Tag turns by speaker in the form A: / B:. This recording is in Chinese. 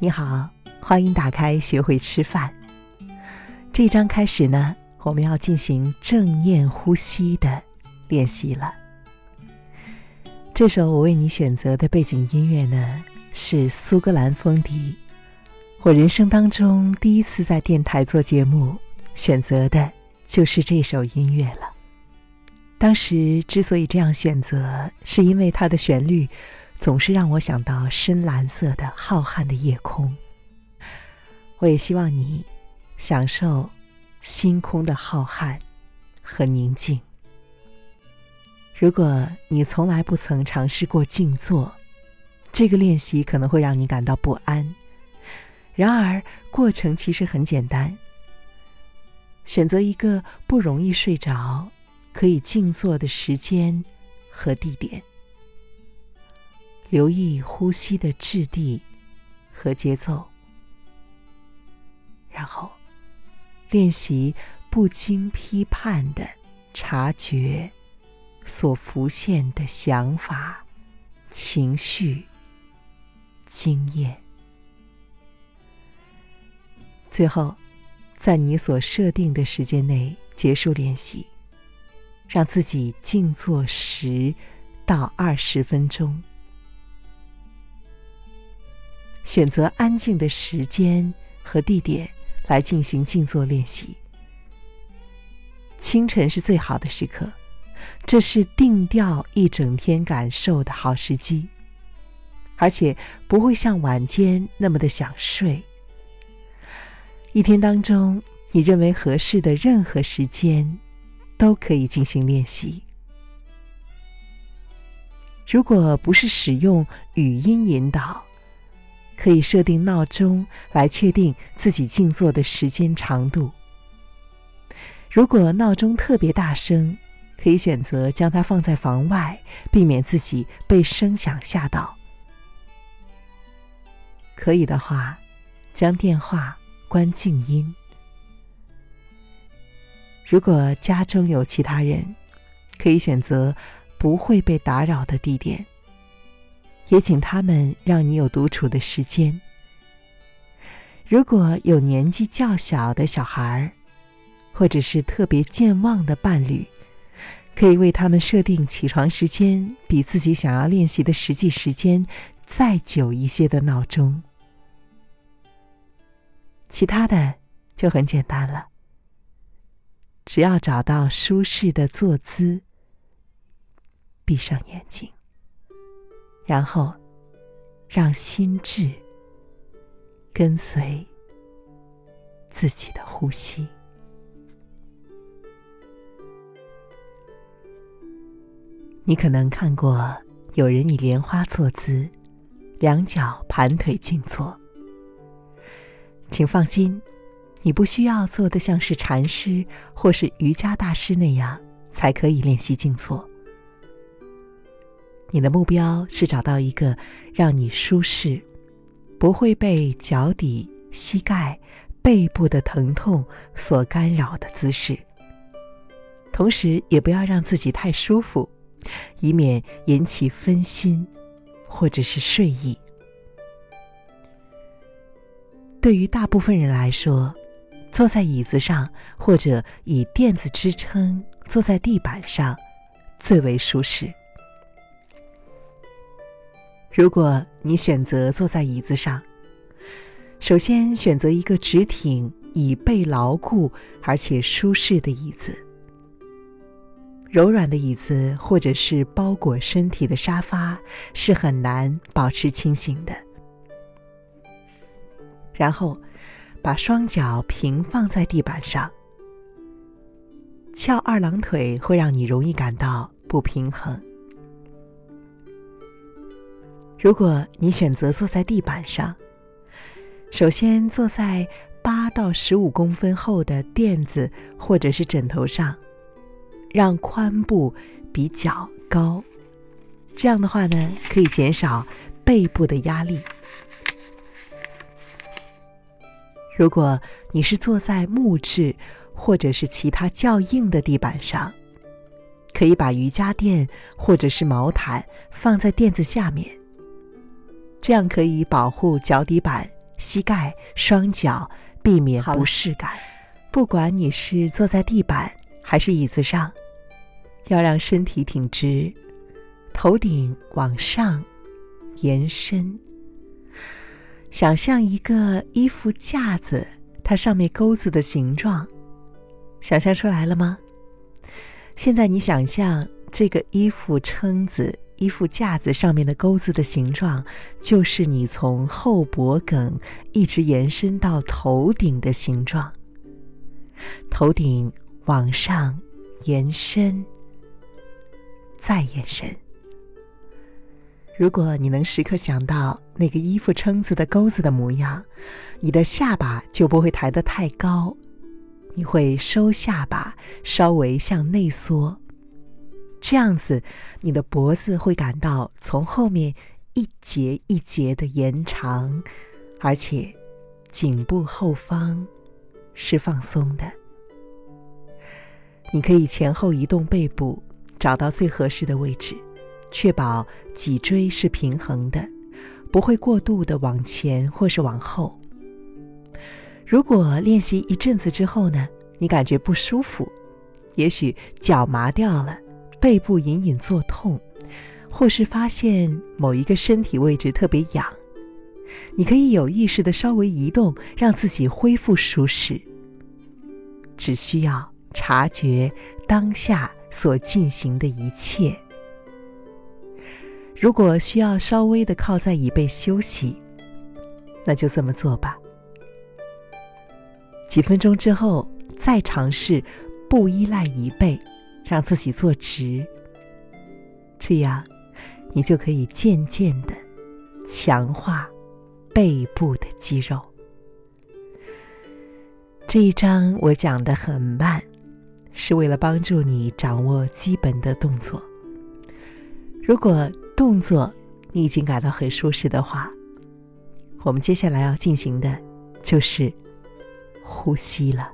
A: 你好，欢迎打开学会吃饭。这一章开始呢，我们要进行正念呼吸的练习了。这首我为你选择的背景音乐呢，是苏格兰风笛。我人生当中第一次在电台做节目，选择的就是这首音乐了。当时之所以这样选择，是因为它的旋律。总是让我想到深蓝色的浩瀚的夜空。我也希望你享受星空的浩瀚和宁静。如果你从来不曾尝试过静坐，这个练习可能会让你感到不安。然而，过程其实很简单。选择一个不容易睡着、可以静坐的时间和地点。留意呼吸的质地和节奏，然后练习不经批判的察觉所浮现的想法、情绪、经验。最后，在你所设定的时间内结束练习，让自己静坐十到二十分钟。选择安静的时间和地点来进行静坐练习。清晨是最好的时刻，这是定调一整天感受的好时机，而且不会像晚间那么的想睡。一天当中，你认为合适的任何时间都可以进行练习。如果不是使用语音引导，可以设定闹钟来确定自己静坐的时间长度。如果闹钟特别大声，可以选择将它放在房外，避免自己被声响吓到。可以的话，将电话关静音。如果家中有其他人，可以选择不会被打扰的地点。也请他们让你有独处的时间。如果有年纪较小的小孩儿，或者是特别健忘的伴侣，可以为他们设定起床时间比自己想要练习的实际时间再久一些的闹钟。其他的就很简单了，只要找到舒适的坐姿，闭上眼睛。然后，让心智跟随自己的呼吸。你可能看过有人以莲花坐姿，两脚盘腿静坐。请放心，你不需要做的像是禅师或是瑜伽大师那样才可以练习静坐。你的目标是找到一个让你舒适、不会被脚底、膝盖、背部的疼痛所干扰的姿势，同时也不要让自己太舒服，以免引起分心或者是睡意。对于大部分人来说，坐在椅子上或者以垫子支撑坐在地板上最为舒适。如果你选择坐在椅子上，首先选择一个直挺、椅背牢固而且舒适的椅子。柔软的椅子或者是包裹身体的沙发是很难保持清醒的。然后，把双脚平放在地板上，翘二郎腿会让你容易感到不平衡。如果你选择坐在地板上，首先坐在八到十五公分厚的垫子或者是枕头上，让髋部比脚高，这样的话呢，可以减少背部的压力。如果你是坐在木质或者是其他较硬的地板上，可以把瑜伽垫或者是毛毯放在垫子下面。这样可以保护脚底板膝盖、双脚，避免不适感。不管你是坐在地板还是椅子上，要让身体挺直，头顶往上延伸。想象一个衣服架子，它上面钩子的形状，想象出来了吗？现在你想象这个衣服撑子、衣服架子上面的钩子的形状，就是你从后脖梗一直延伸到头顶的形状。头顶往上延伸，再延伸。如果你能时刻想到那个衣服撑子的钩子的模样，你的下巴就不会抬得太高，你会收下巴，稍微向内缩。这样子，你的脖子会感到从后面一节一节的延长，而且颈部后方是放松的。你可以前后移动背部，找到最合适的位置。确保脊椎是平衡的，不会过度的往前或是往后。如果练习一阵子之后呢，你感觉不舒服，也许脚麻掉了，背部隐隐作痛，或是发现某一个身体位置特别痒，你可以有意识的稍微移动，让自己恢复舒适。只需要察觉当下所进行的一切。如果需要稍微的靠在椅背休息，那就这么做吧。几分钟之后再尝试不依赖椅背，让自己坐直。这样，你就可以渐渐的强化背部的肌肉。这一章我讲的很慢，是为了帮助你掌握基本的动作。如果动作你已经感到很舒适的话，我们接下来要进行的就是呼吸了。